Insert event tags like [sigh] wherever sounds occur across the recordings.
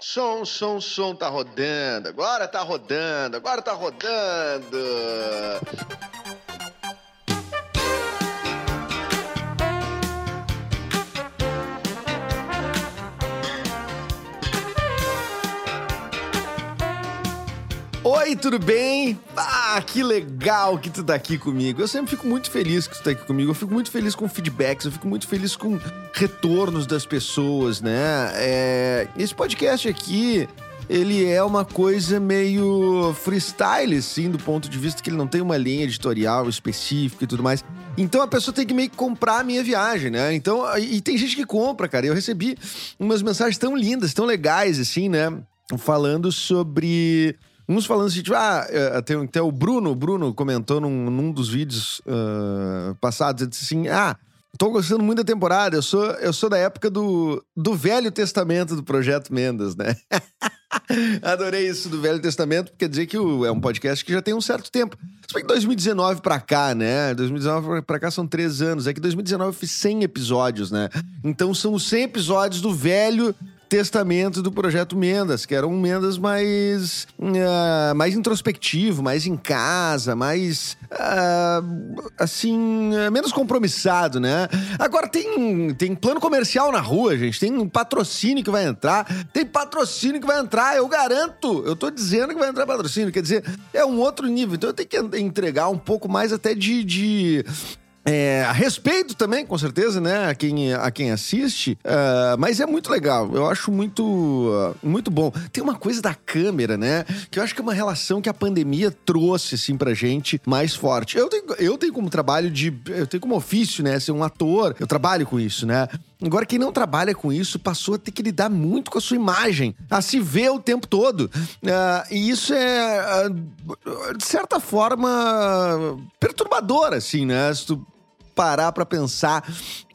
Som, som, som tá rodando. Agora tá rodando. Agora tá rodando. Oi, tudo bem? Ah, que legal que tu tá aqui comigo. Eu sempre fico muito feliz que tu tá aqui comigo. Eu fico muito feliz com feedbacks, eu fico muito feliz com retornos das pessoas, né? É, esse podcast aqui, ele é uma coisa meio freestyle, assim, do ponto de vista que ele não tem uma linha editorial específica e tudo mais. Então a pessoa tem que meio que comprar a minha viagem, né? Então, e tem gente que compra, cara. Eu recebi umas mensagens tão lindas, tão legais, assim, né? Falando sobre Uns falando assim, tipo, ah, até, até o Bruno, Bruno comentou num, num dos vídeos uh, passados, ele disse assim, ah, tô gostando muito da temporada, eu sou, eu sou da época do, do Velho Testamento do Projeto Mendes, né? [laughs] Adorei isso do Velho Testamento, quer dizer que o, é um podcast que já tem um certo tempo. Bem que 2019 pra cá, né? 2019 pra cá são três anos. É que 2019 eu fiz 100 episódios, né? Então são os 100 episódios do Velho testamento do projeto Mendas, que era um Mendas mais, uh, mais introspectivo, mais em casa, mais uh, assim, uh, menos compromissado, né? Agora tem, tem plano comercial na rua, gente, tem um patrocínio que vai entrar, tem patrocínio que vai entrar, eu garanto, eu tô dizendo que vai entrar patrocínio, quer dizer, é um outro nível, então eu tenho que entregar um pouco mais até de, de é, a respeito também, com certeza, né, a quem, a quem assiste, uh, mas é muito legal, eu acho muito, uh, muito bom. Tem uma coisa da câmera, né, que eu acho que é uma relação que a pandemia trouxe, assim, pra gente mais forte. Eu tenho, eu tenho como trabalho de, eu tenho como ofício, né, ser um ator, eu trabalho com isso, né. Agora, quem não trabalha com isso passou a ter que lidar muito com a sua imagem, a se ver o tempo todo. Uh, e isso é, de certa forma, perturbador, assim, né, se tu parar para pensar.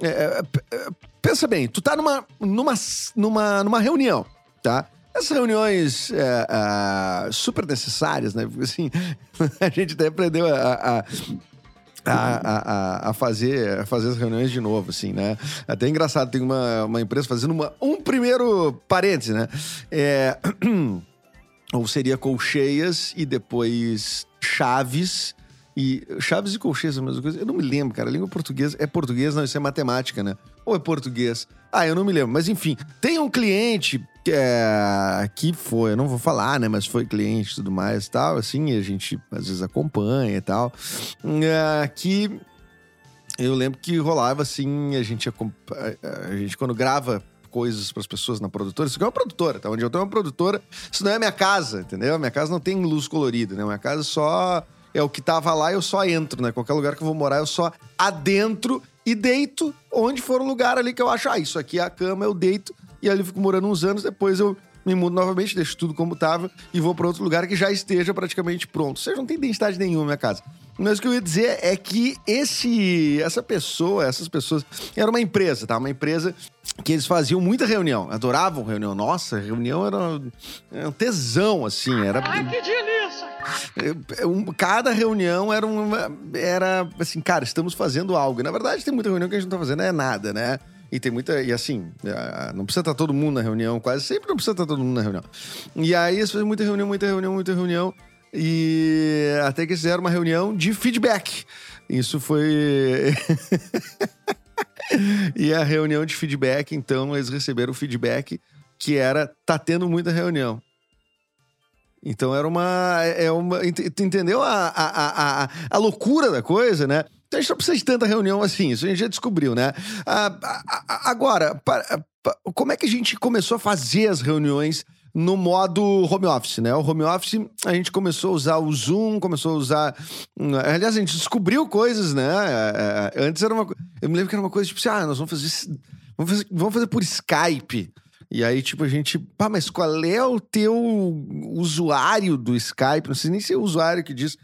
É, é, é, pensa bem, tu tá numa, numa, numa, numa reunião, tá? Essas reuniões é, é, super necessárias, né? Porque assim, [laughs] a gente até aprendeu a, a a, a, a, fazer, a fazer as reuniões de novo, assim, né? Até engraçado, tem uma, uma empresa fazendo uma, um primeiro parêntese, né? É, [clears throat] ou seria colcheias e depois chaves e Chaves e Colcheias é a mesma coisa? Eu não me lembro, cara. A língua portuguesa é português, não, isso é matemática, né? Ou é português? Ah, eu não me lembro. Mas enfim, tem um cliente que, é, que foi, eu não vou falar, né? Mas foi cliente e tudo mais e tal, assim, a gente às vezes acompanha e tal. É, que eu lembro que rolava assim, a gente, a gente quando grava coisas para as pessoas na produtora. Isso aqui é uma produtora, tá? Onde eu tenho uma produtora, isso não é minha casa, entendeu? Minha casa não tem luz colorida, né? Minha casa só é o que tava lá, eu só entro, né? Qualquer lugar que eu vou morar, eu só adentro e deito onde for o lugar ali que eu acho, ah, isso aqui é a cama, eu deito e ali fico morando uns anos, depois eu me mudo novamente, deixo tudo como tava e vou para outro lugar que já esteja praticamente pronto. Seja, não tem identidade nenhuma na minha casa. Mas o que eu ia dizer é que esse, essa pessoa, essas pessoas, era uma empresa, tá? Uma empresa que eles faziam muita reunião, adoravam reunião. Nossa, reunião era, era um tesão, assim, era... Ai, que delícia! Cada reunião era uma... Era assim, cara, estamos fazendo algo. E, na verdade, tem muita reunião que a gente não tá fazendo é nada, né? E tem muita. E assim, é, não precisa estar todo mundo na reunião, quase sempre não precisa estar todo mundo na reunião. E aí eles fazem muita reunião, muita reunião, muita reunião. E até que fizeram uma reunião de feedback. Isso foi. [laughs] e a reunião de feedback, então, eles receberam o feedback que era: tá tendo muita reunião. Então era uma. É, é uma entendeu a, a, a, a loucura da coisa, né? Então a gente não precisa de tanta reunião assim, isso a gente já descobriu, né? Ah, agora, como é que a gente começou a fazer as reuniões no modo home office, né? O home office, a gente começou a usar o Zoom, começou a usar. Aliás, a gente descobriu coisas, né? É, é, antes era uma. Eu me lembro que era uma coisa tipo assim: ah, nós vamos fazer. Vamos fazer, vamos fazer por Skype. E aí, tipo, a gente. Pá, mas qual é o teu usuário do Skype? Não sei nem se é o usuário que diz.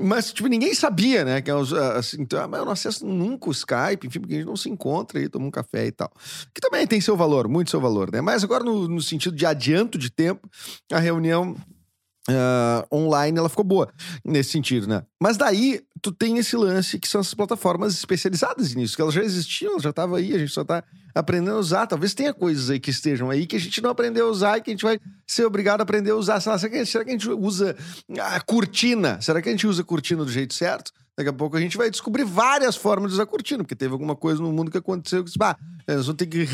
Mas, tipo, ninguém sabia, né? Que é assim, então, mas eu não acesso nunca o Skype, enfim, porque a gente não se encontra aí, toma um café e tal. Que também tem seu valor, muito seu valor, né? Mas agora, no, no sentido de adianto de tempo, a reunião Uh, online ela ficou boa nesse sentido, né? Mas daí tu tem esse lance que são essas plataformas especializadas nisso, que elas já existiam, elas já estavam aí, a gente só tá aprendendo a usar. Talvez tenha coisas aí que estejam aí que a gente não aprendeu a usar e que a gente vai ser obrigado a aprender a usar. Será que, será que a gente usa a cortina? Será que a gente usa a cortina do jeito certo? Daqui a pouco a gente vai descobrir várias formas de usar cortina, porque teve alguma coisa no mundo que aconteceu que ah, nós vamos ter que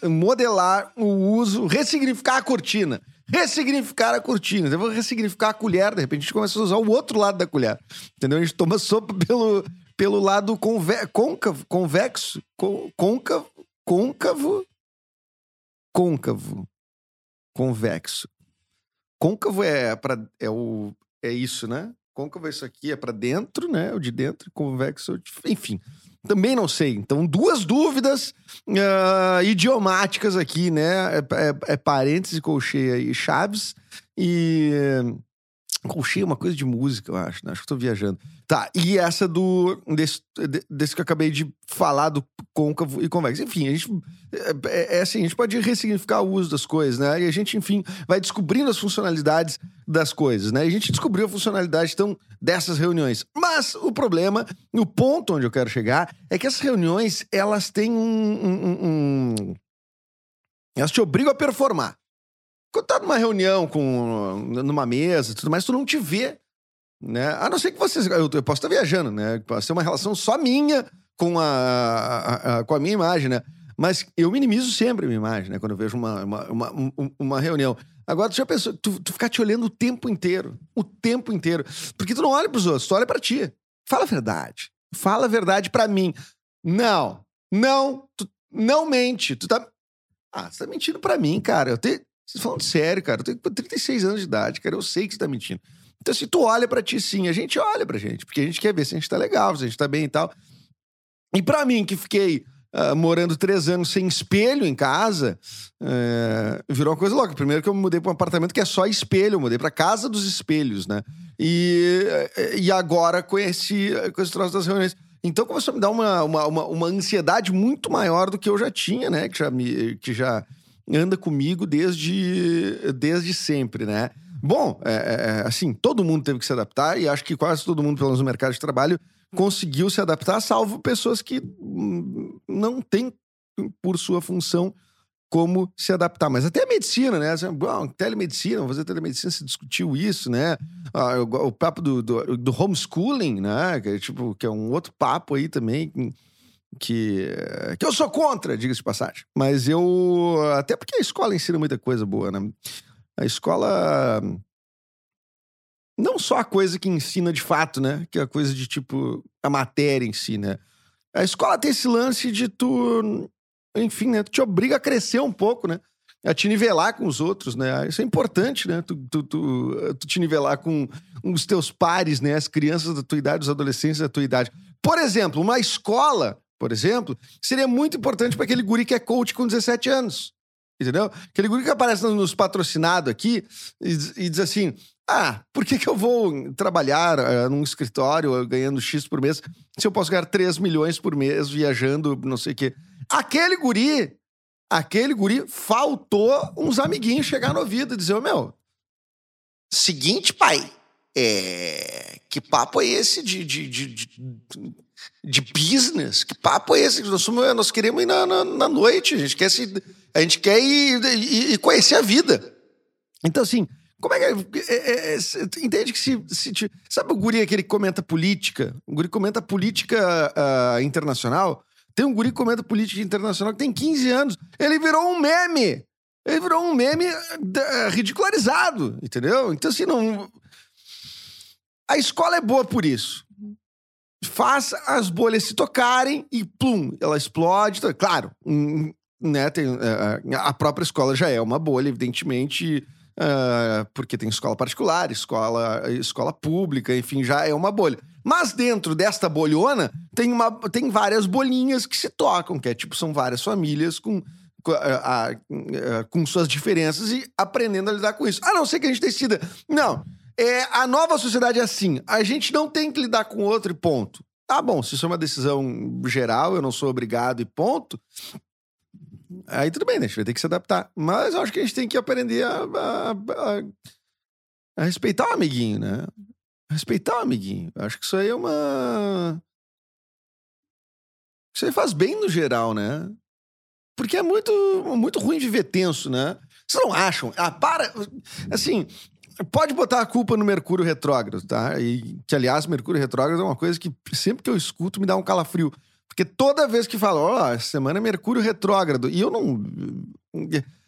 remodelar uh, o uso, ressignificar a cortina. Ressignificar a cortina. Então, vamos ressignificar a colher, de repente a gente começa a usar o outro lado da colher. Entendeu? A gente toma sopa pelo, pelo lado conve côncavo, convexo, côncavo, côncavo, côncavo, convexo. Côncavo é, pra, é, o, é isso, né? Côncavo é isso aqui, é para dentro, né? O de dentro, convexo, enfim. Também não sei. Então, duas dúvidas uh, idiomáticas aqui, né? É, é, é parênteses, colcheia e chaves. E. Colcheia é uma coisa de música, eu acho, né? Acho que tô viajando. Tá, e essa do. Desse, desse que eu acabei de falar, do côncavo e convexo. Enfim, a gente. É, é, assim, a gente pode ressignificar o uso das coisas, né? E a gente, enfim, vai descobrindo as funcionalidades das coisas, né? E a gente descobriu a funcionalidade, então, dessas reuniões. Mas o problema, o ponto onde eu quero chegar, é que essas reuniões, elas têm um, um, um elas te obrigam a performar. Quando tá numa reunião, com, numa mesa tudo mais, tu não te vê né? A não ser que vocês. Eu, eu posso estar viajando, né? Pode ser uma relação só minha com a, a, a, com a minha imagem, né? Mas eu minimizo sempre a minha imagem, né? Quando eu vejo uma, uma, uma, uma reunião. Agora, tu já pensou, tu, tu ficar te olhando o tempo inteiro. O tempo inteiro. Porque tu não olha pros outros, tu olha pra ti. Fala a verdade. Fala a verdade pra mim. Não. Não. Tu não mente. Tu tá. Ah, você tá mentindo pra mim, cara. Eu tenho. Vocês falando sério, cara. Eu tenho 36 anos de idade, cara. Eu sei que você tá mentindo. Então, se tu olha para ti sim, a gente olha pra gente, porque a gente quer ver se a gente tá legal, se a gente tá bem e tal. E para mim, que fiquei uh, morando três anos sem espelho em casa, uh, virou uma coisa louca. Primeiro que eu me mudei pra um apartamento que é só espelho, eu mudei pra casa dos espelhos, né? E, e agora conheci com esse troço das reuniões. Então começou a me dar uma, uma, uma, uma, ansiedade muito maior do que eu já tinha, né? Que já, me, que já anda comigo desde, desde sempre, né? Bom, é, é, é, assim, todo mundo teve que se adaptar e acho que quase todo mundo, pelo menos no mercado de trabalho, conseguiu se adaptar, salvo pessoas que hum, não têm, por sua função, como se adaptar. Mas até a medicina, né? Assim, bom, telemedicina, vamos fazer telemedicina, se discutiu isso, né? Ah, o, papo do, do, do, homeschooling, né? Que é, tipo, que é um outro papo aí também que, que eu sou contra, diga-se de passagem. Mas eu... Até porque a escola ensina muita coisa boa, né? A escola. Não só a coisa que ensina de fato, né? Que é a coisa de tipo. A matéria em si, né? A escola tem esse lance de tu. Enfim, né? Tu te obriga a crescer um pouco, né? A te nivelar com os outros, né? Isso é importante, né? Tu, tu, tu, tu te nivelar com os teus pares, né? As crianças da tua idade, os adolescentes da tua idade. Por exemplo, uma escola, por exemplo, seria muito importante para aquele guri que é coach com 17 anos. Entendeu? Aquele guri que aparece nos patrocinado aqui e, e, diz assim: Ah, por que, que eu vou trabalhar uh, num escritório ganhando X por mês se eu posso ganhar 3 milhões por mês viajando, não sei o quê? Aquele guri, aquele guri faltou uns amiguinhos chegar no ouvido e dizer: oh, Meu, seguinte, pai, é... que papo é esse de, de, de, de, de business? Que papo é esse? Nós, nós queremos ir na, na, na noite, a gente quer se a gente quer ir, ir conhecer a vida. Então, assim, como é que. É, é, é, entende que se, se, Sabe o guri aquele que comenta política? O guri comenta política uh, internacional. Tem um guri que comenta política internacional que tem 15 anos. Ele virou um meme. Ele virou um meme uh, ridicularizado, entendeu? Então, assim, não. A escola é boa por isso. Faz as bolhas se tocarem e, plum, ela explode. Claro, um, né, tem, uh, a própria escola já é uma bolha, evidentemente, uh, porque tem escola particular, escola, escola pública, enfim, já é uma bolha. Mas dentro desta bolhona tem, uma, tem várias bolinhas que se tocam, que é tipo, são várias famílias com, com, com suas diferenças e aprendendo a lidar com isso. A não ser que a gente decida. Não, é, a nova sociedade é assim: a gente não tem que lidar com outro e ponto. Tá bom, se isso é uma decisão geral, eu não sou obrigado e ponto. Aí tudo bem, né? A gente vai ter que se adaptar. Mas eu acho que a gente tem que aprender a, a, a, a respeitar o amiguinho, né? Respeitar o amiguinho. Eu acho que isso aí é uma. Isso aí faz bem no geral, né? Porque é muito, muito ruim viver tenso, né? Vocês não acham? Ah, para. Assim, pode botar a culpa no Mercúrio retrógrado, tá? E que, aliás, Mercúrio retrógrado é uma coisa que sempre que eu escuto me dá um calafrio. Porque toda vez que falo, ó, oh, semana é Mercúrio retrógrado, e eu não.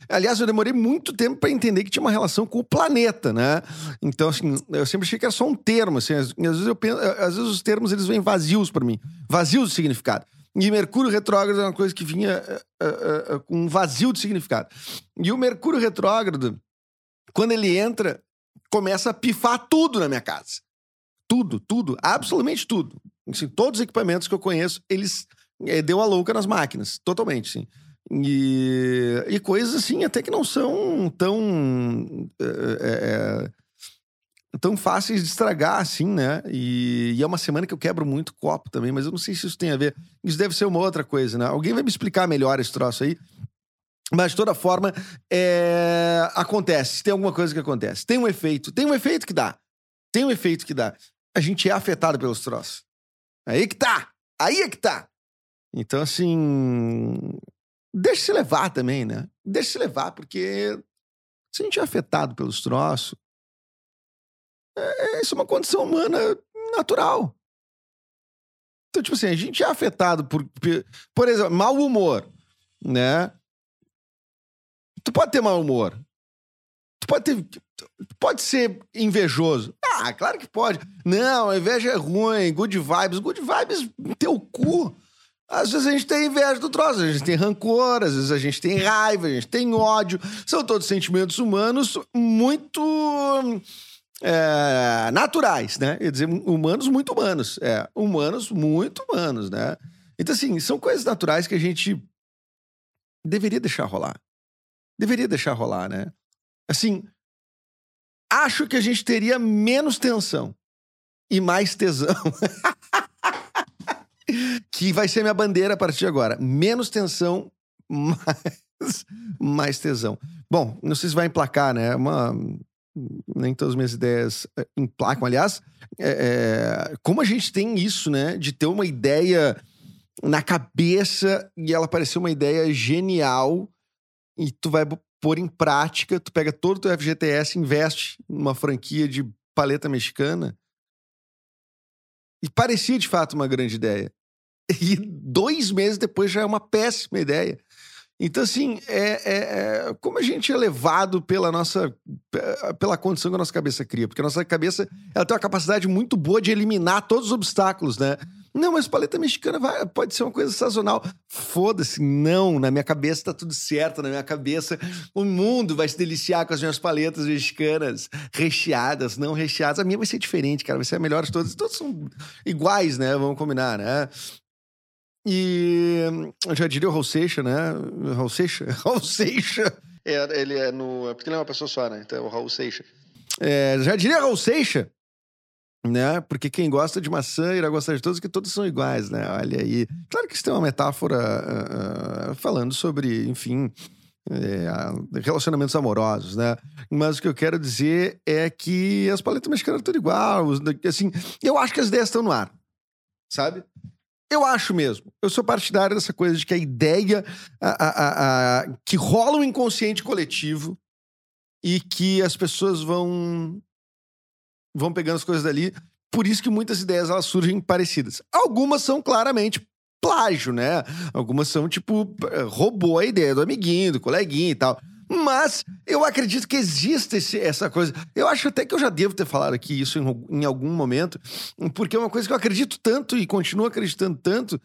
Aliás, eu demorei muito tempo para entender que tinha uma relação com o planeta, né? Então, assim, eu sempre achei que era só um termo, assim, às, vezes eu penso, às vezes os termos eles vêm vazios para mim, vazios de significado. E Mercúrio retrógrado é uma coisa que vinha uh, uh, uh, com um vazio de significado. E o Mercúrio retrógrado, quando ele entra, começa a pifar tudo na minha casa. Tudo, tudo, absolutamente tudo. Assim, todos os equipamentos que eu conheço, eles é, deu a louca nas máquinas, totalmente, sim. E, e coisas assim, até que não são tão. É, é, tão fáceis de estragar, assim, né? E, e, é uma semana que eu quebro muito copo também, mas eu não sei se isso tem a ver. Isso deve ser uma outra coisa, né? Alguém vai me explicar melhor esse troço aí. Mas, de toda forma, é... acontece. Tem alguma coisa que acontece. Tem um efeito. Tem um efeito que dá. Tem um efeito que dá. A gente é afetado pelos troços. Aí que tá! Aí é que tá! Então, assim. Deixa se levar também, né? Deixa se levar, porque se a gente é afetado pelos troços, é, isso é uma condição humana natural. Então, tipo assim, a gente é afetado por, por exemplo, mau humor, né? Tu pode ter mau humor. Tu pode ter. Pode ser invejoso. Ah, claro que pode. Não, a inveja é ruim, good vibes. Good vibes, teu cu. Às vezes a gente tem inveja do troço, a gente tem rancor, às vezes a gente tem raiva, a gente tem ódio. São todos sentimentos humanos muito é, naturais, né? Quer dizer, humanos muito humanos. É, humanos muito humanos, né? Então, assim, são coisas naturais que a gente deveria deixar rolar. Deveria deixar rolar, né? Assim, acho que a gente teria menos tensão e mais tesão. [laughs] que vai ser minha bandeira a partir de agora. Menos tensão, mais, mais tesão. Bom, não sei se vai emplacar, né? Uma, nem todas as minhas ideias eh, emplacam. Aliás, é, é, como a gente tem isso, né? De ter uma ideia na cabeça e ela parecer uma ideia genial e tu vai pôr em prática, tu pega todo o teu FGTS, investe numa franquia de paleta mexicana. E parecia de fato uma grande ideia. [laughs] E dois meses depois já é uma péssima ideia. Então, assim, é, é, é, como a gente é levado pela nossa. pela condição que a nossa cabeça cria. Porque a nossa cabeça ela tem uma capacidade muito boa de eliminar todos os obstáculos, né? Não, mas paleta mexicana vai, pode ser uma coisa sazonal. Foda-se, não. Na minha cabeça tá tudo certo. Na minha cabeça, o mundo vai se deliciar com as minhas paletas mexicanas recheadas, não recheadas. A minha vai ser diferente, cara. Vai ser a melhor de todas. Todas são iguais, né? Vamos combinar, né? E eu já diria o Raul Seixas, né? Raul Seixas? [laughs] Raul Seixas. É, ele é no. É porque ele é uma pessoa só, né? Então é o Raul Seixas. É, já diria Raul Seixas, né? Porque quem gosta de maçã irá gostar de todos, que todos são iguais, né? Olha aí. Claro que isso tem uma metáfora uh, falando sobre, enfim, é, relacionamentos amorosos, né? Mas o que eu quero dizer é que as paletas mexicanas tudo igual. Assim, eu acho que as ideias estão no ar, sabe? Eu acho mesmo. Eu sou partidário dessa coisa de que a ideia a, a, a, que rola um inconsciente coletivo e que as pessoas vão vão pegando as coisas dali. Por isso que muitas ideias elas surgem parecidas. Algumas são claramente plágio, né? Algumas são tipo roubou a ideia do amiguinho, do coleguinha e tal. Mas eu acredito que existe esse, essa coisa. Eu acho até que eu já devo ter falado aqui isso em, em, algum momento, porque é uma coisa que eu acredito tanto e continuo acreditando tanto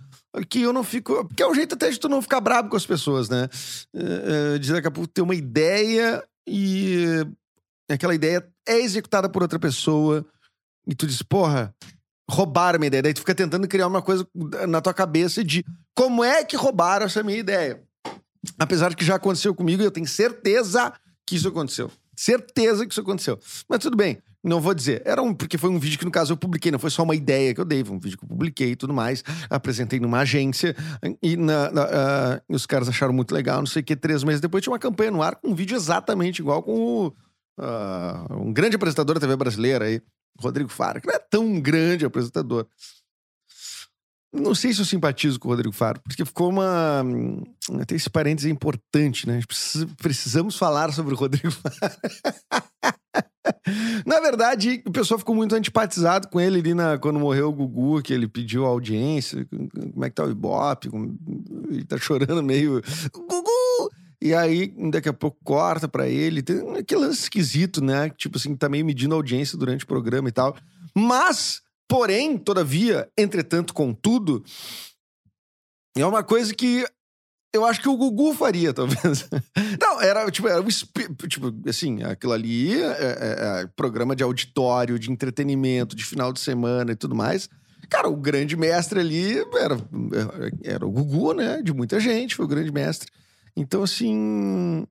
que eu não fico. Porque é um jeito até de tu não ficar bravo com as pessoas, né? É, de daqui a pouco ter uma ideia e aquela ideia é executada por outra pessoa e tu diz, porra, roubaram minha ideia. Daí tu fica tentando criar uma coisa na tua cabeça de como é que roubaram essa minha ideia. Apesar de que já aconteceu comigo eu tenho certeza que isso aconteceu. Certeza que isso aconteceu. Mas tudo bem, não vou dizer. Era um, porque foi um vídeo que, no caso, eu publiquei, não foi só uma ideia que eu dei, foi um vídeo que eu publiquei e tudo mais. Apresentei numa agência e na, na, uh, os caras acharam muito legal, não sei o que. Três meses depois tinha uma campanha no ar com um vídeo exatamente igual com o, uh, um grande apresentador da TV brasileira aí, Rodrigo Fara, que não é tão grande apresentador. Não sei se eu simpatizo com o Rodrigo Faro, porque ficou uma. Tem esse parênteses importante, né? Precisamos falar sobre o Rodrigo Faro. [laughs] Na verdade, o pessoal ficou muito antipatizado com ele ali na, quando morreu o Gugu, que ele pediu audiência. Como é que tá o Ibope? Ele tá chorando meio. Gugu! E aí, daqui a pouco, corta para ele. Tem aquele lance esquisito, né? Tipo assim, tá meio medindo audiência durante o programa e tal. Mas, porém, todavia, entretanto, contudo, é uma coisa que eu acho que o Gugu faria, [laughs] talvez. Não, era tipo, era um, tipo assim, aquilo ali é, é, é, programa de auditório, de entretenimento, de final de semana e tudo mais. Cara, o grande mestre ali era, era o Gugu, né? De muita gente, foi o grande mestre. Então, assim,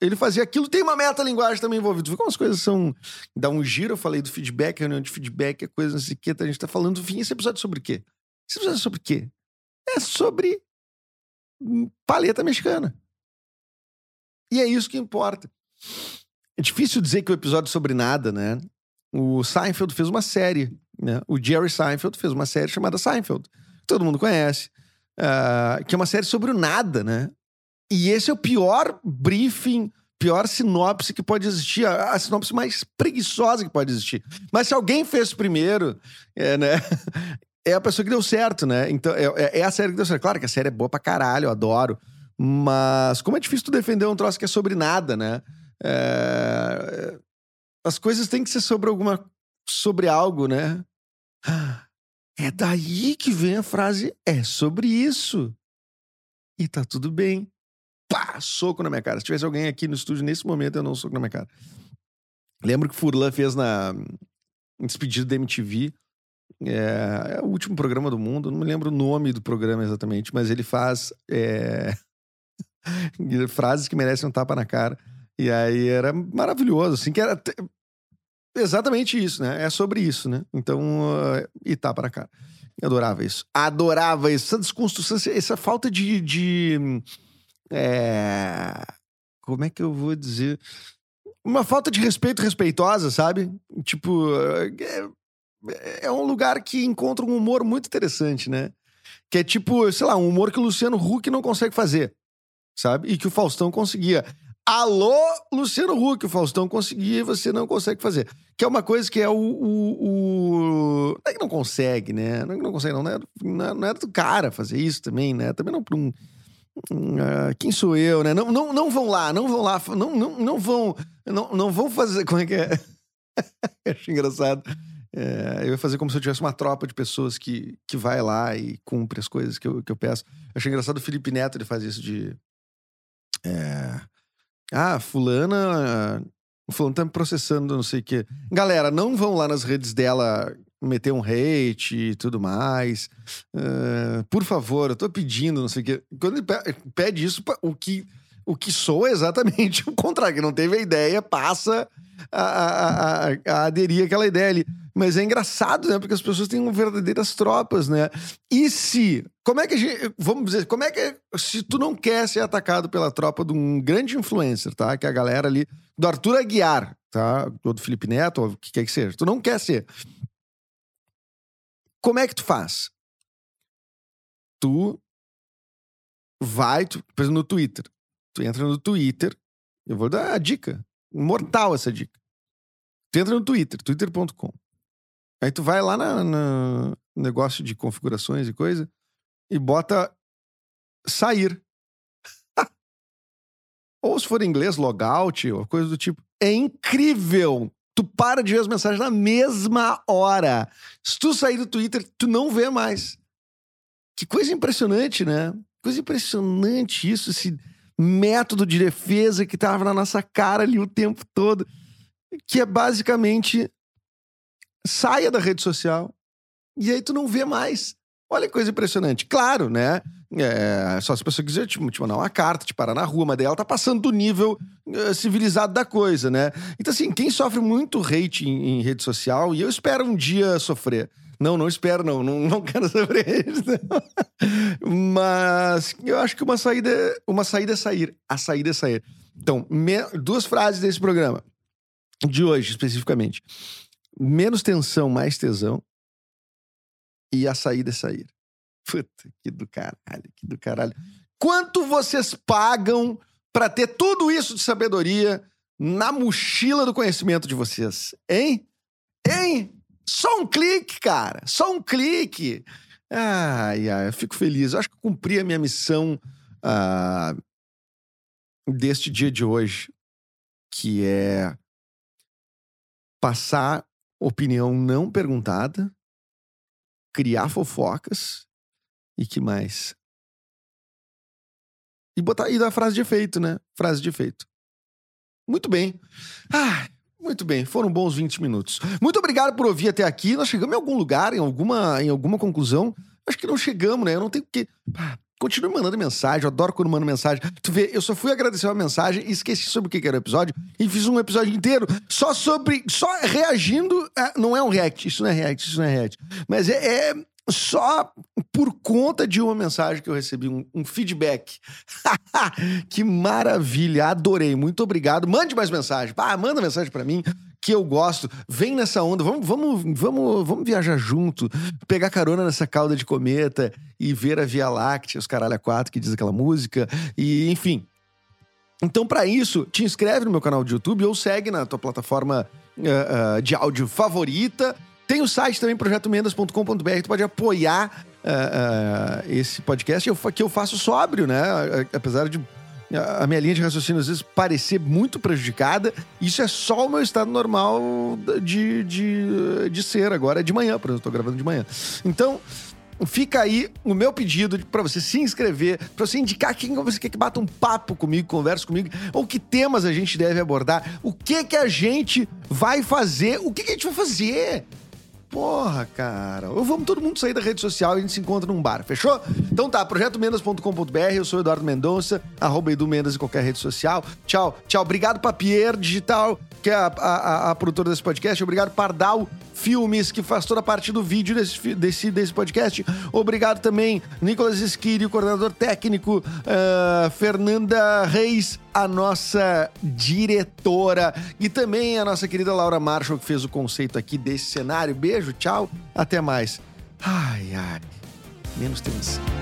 ele fazia aquilo. Tem uma meta-linguagem também envolvida. Viu como as coisas são. Dá um giro, eu falei do feedback, reunião de feedback, é coisa não sei o que. A gente tá falando, enfim, esse episódio é sobre o quê? Esse episódio é sobre o quê? É sobre paleta mexicana. E é isso que importa. É difícil dizer que o episódio sobre nada, né? O Seinfeld fez uma série, né? O Jerry Seinfeld fez uma série chamada Seinfeld, que todo mundo conhece, uh, que é uma série sobre o nada, né? E esse é o pior briefing, pior sinopse que pode existir, a, a sinopse mais preguiçosa que pode existir. Mas se alguém fez primeiro, é, né? [laughs] é a pessoa que deu certo, né? Então, é, é, é a série que deu certo. Claro que a série é boa pra caralho, eu adoro. Mas como é difícil tu defender um troço que é sobre nada, né? É... As coisas têm que ser sobre alguma. sobre algo, né? É daí que vem a frase: é sobre isso. E tá tudo bem. Pá, soco na minha cara. Se tivesse alguém aqui no estúdio nesse momento, eu não soco na minha cara. Lembro que Furlan fez na despedida da MTV é, é, o último programa do mundo, não me lembro o nome do programa exatamente, mas ele faz é, [laughs] frases que merecem um tapa na cara. E aí era maravilhoso, assim, que era exatamente isso, né? É sobre isso, né? Então, uh, e tapa na cara. Eu adorava isso. Adorava isso. Essa desconstrução, essa falta de. de é... Como é que eu vou dizer? Uma falta de respeito respeitosa, sabe? Tipo, é, é um lugar que encontra um humor muito interessante, né? Que é tipo, sei lá, um humor que o Luciano Huck não consegue fazer, sabe? E que o Faustão conseguia. Alô, Luciano Huck, o Faustão conseguia e você não consegue fazer. Que é uma coisa que é o. o, o... Não é que não consegue, né? Não é que não consegue, não. Não é, não é do cara fazer isso também, né? Também não para um. Uh, quem sou eu, né? Não, não, não vão lá, não vão lá, não, não, não vão. Não, não vão fazer. Como é que é? [laughs] Acho engraçado. É, eu ia fazer como se eu tivesse uma tropa de pessoas que, que vai lá e cumpre as coisas que eu, que eu peço. Achei engraçado o Felipe Neto, ele faz isso de. É, ah, fulana. Fulano tá me processando, não sei o quê. Galera, não vão lá nas redes dela meter um hate e tudo mais. Uh, por favor, eu tô pedindo, não sei o quê. Quando ele pede isso, o que, o que soa é exatamente [laughs] o contrário, que não teve a ideia, passa a, a, a, a aderir àquela ideia ali. Mas é engraçado, né? Porque as pessoas têm verdadeiras tropas, né? E se. Como é que a gente. Vamos dizer, como é que. Se tu não quer ser atacado pela tropa de um grande influencer, tá? Que é a galera ali. Do Arthur Aguiar, tá? Ou do Felipe Neto, ou o que quer que seja. Tu não quer ser. Como é que tu faz? Tu vai, tu, por exemplo, no Twitter. Tu entra no Twitter. Eu vou dar a dica. Mortal essa dica. Tu entra no Twitter, twitter.com. Aí tu vai lá na negócio de configurações e coisa e bota sair. [laughs] ou se for em inglês, logout ou coisa do tipo. É incrível! Tu para de ver as mensagens na mesma hora. Se tu sair do Twitter, tu não vê mais. Que coisa impressionante, né? Coisa impressionante isso, esse método de defesa que tava na nossa cara ali o tempo todo. Que é basicamente saia da rede social e aí tu não vê mais. Olha que coisa impressionante. Claro, né? É, só se a pessoa quiser te, te mandar uma carta, te parar na rua, mas daí ela tá passando do nível uh, civilizado da coisa, né? Então, assim, quem sofre muito hate em, em, rede social, e eu espero um dia sofrer. Não, não espero, não. Não, não [laughs] quero sofrer isso. Mas eu acho que uma saída, uma saída é sair. A saída é sair. Então, me, duas frases desse programa. De hoje, especificamente menos tensão, mais tesão. E a saída é sair. [laughs] Puta, que do caralho, que do caralho. Quanto vocês pagam para ter tudo isso de sabedoria na mochila do conhecimento de vocês? Hein? Hein? Só um clique, cara. Só um clique. Ai, ai, eu fico feliz. Eu acho que cumpri a minha missão uh, deste dia de hoje, que é passar opinião não perguntada, criar fofocas e que mais? E botar e dar frase de efeito, né? Frase de efeito. Muito bem. Ah, muito bem, foram bons 20 minutos. Muito obrigado por ouvir até aqui. Nós chegamos em algum lugar, em alguma, em alguma conclusão. Acho que não chegamos, né? Eu não tenho que. Ah, continue mandando mensagem, eu adoro quando mando mensagem. Tu vê, eu só fui agradecer uma mensagem e esqueci sobre o que era o episódio e fiz um episódio inteiro só sobre. só reagindo. A, não é um react, isso não é react, isso não é react. Mas é, é só por conta de uma mensagem que eu recebi, um, um feedback. [laughs] que maravilha, adorei, muito obrigado. Mande mais mensagem, ah, manda mensagem para mim que eu gosto. Vem nessa onda, vamos, vamos, vamos, vamos viajar junto, pegar carona nessa cauda de cometa e ver a Via Láctea, os caralho a quatro que diz aquela música e enfim. Então, para isso, te inscreve no meu canal de YouTube ou segue na tua plataforma uh, uh, de áudio favorita tem o site também, projetomendas.com.br, tu pode apoiar uh, uh, esse podcast que eu faço sóbrio, né? Apesar de a minha linha de raciocínio às vezes parecer muito prejudicada, isso é só o meu estado normal de, de, de ser agora, de manhã, por exemplo, eu tô gravando de manhã. Então, fica aí o meu pedido para você se inscrever, para você indicar quem você quer que bata um papo comigo, converse comigo, ou que temas a gente deve abordar, o que que a gente vai fazer, o que que a gente vai fazer. Porra, cara. Ou vamos todo mundo sair da rede social e a gente se encontra num bar, fechou? Então tá, projetomendas.com.br, eu sou Eduardo Mendonça, arroba Edu Mendes em qualquer rede social. Tchau, tchau. Obrigado, Papier Digital, que é a, a, a produtora desse podcast. Obrigado, Pardal Filmes, que faz toda a parte do vídeo desse, desse, desse podcast. Obrigado também, Nicolas Esquiri, o coordenador técnico, uh, Fernanda Reis, a nossa diretora, e também a nossa querida Laura Marshall, que fez o conceito aqui desse cenário. Beijo, tchau, até mais. Ai, ai, menos tensão.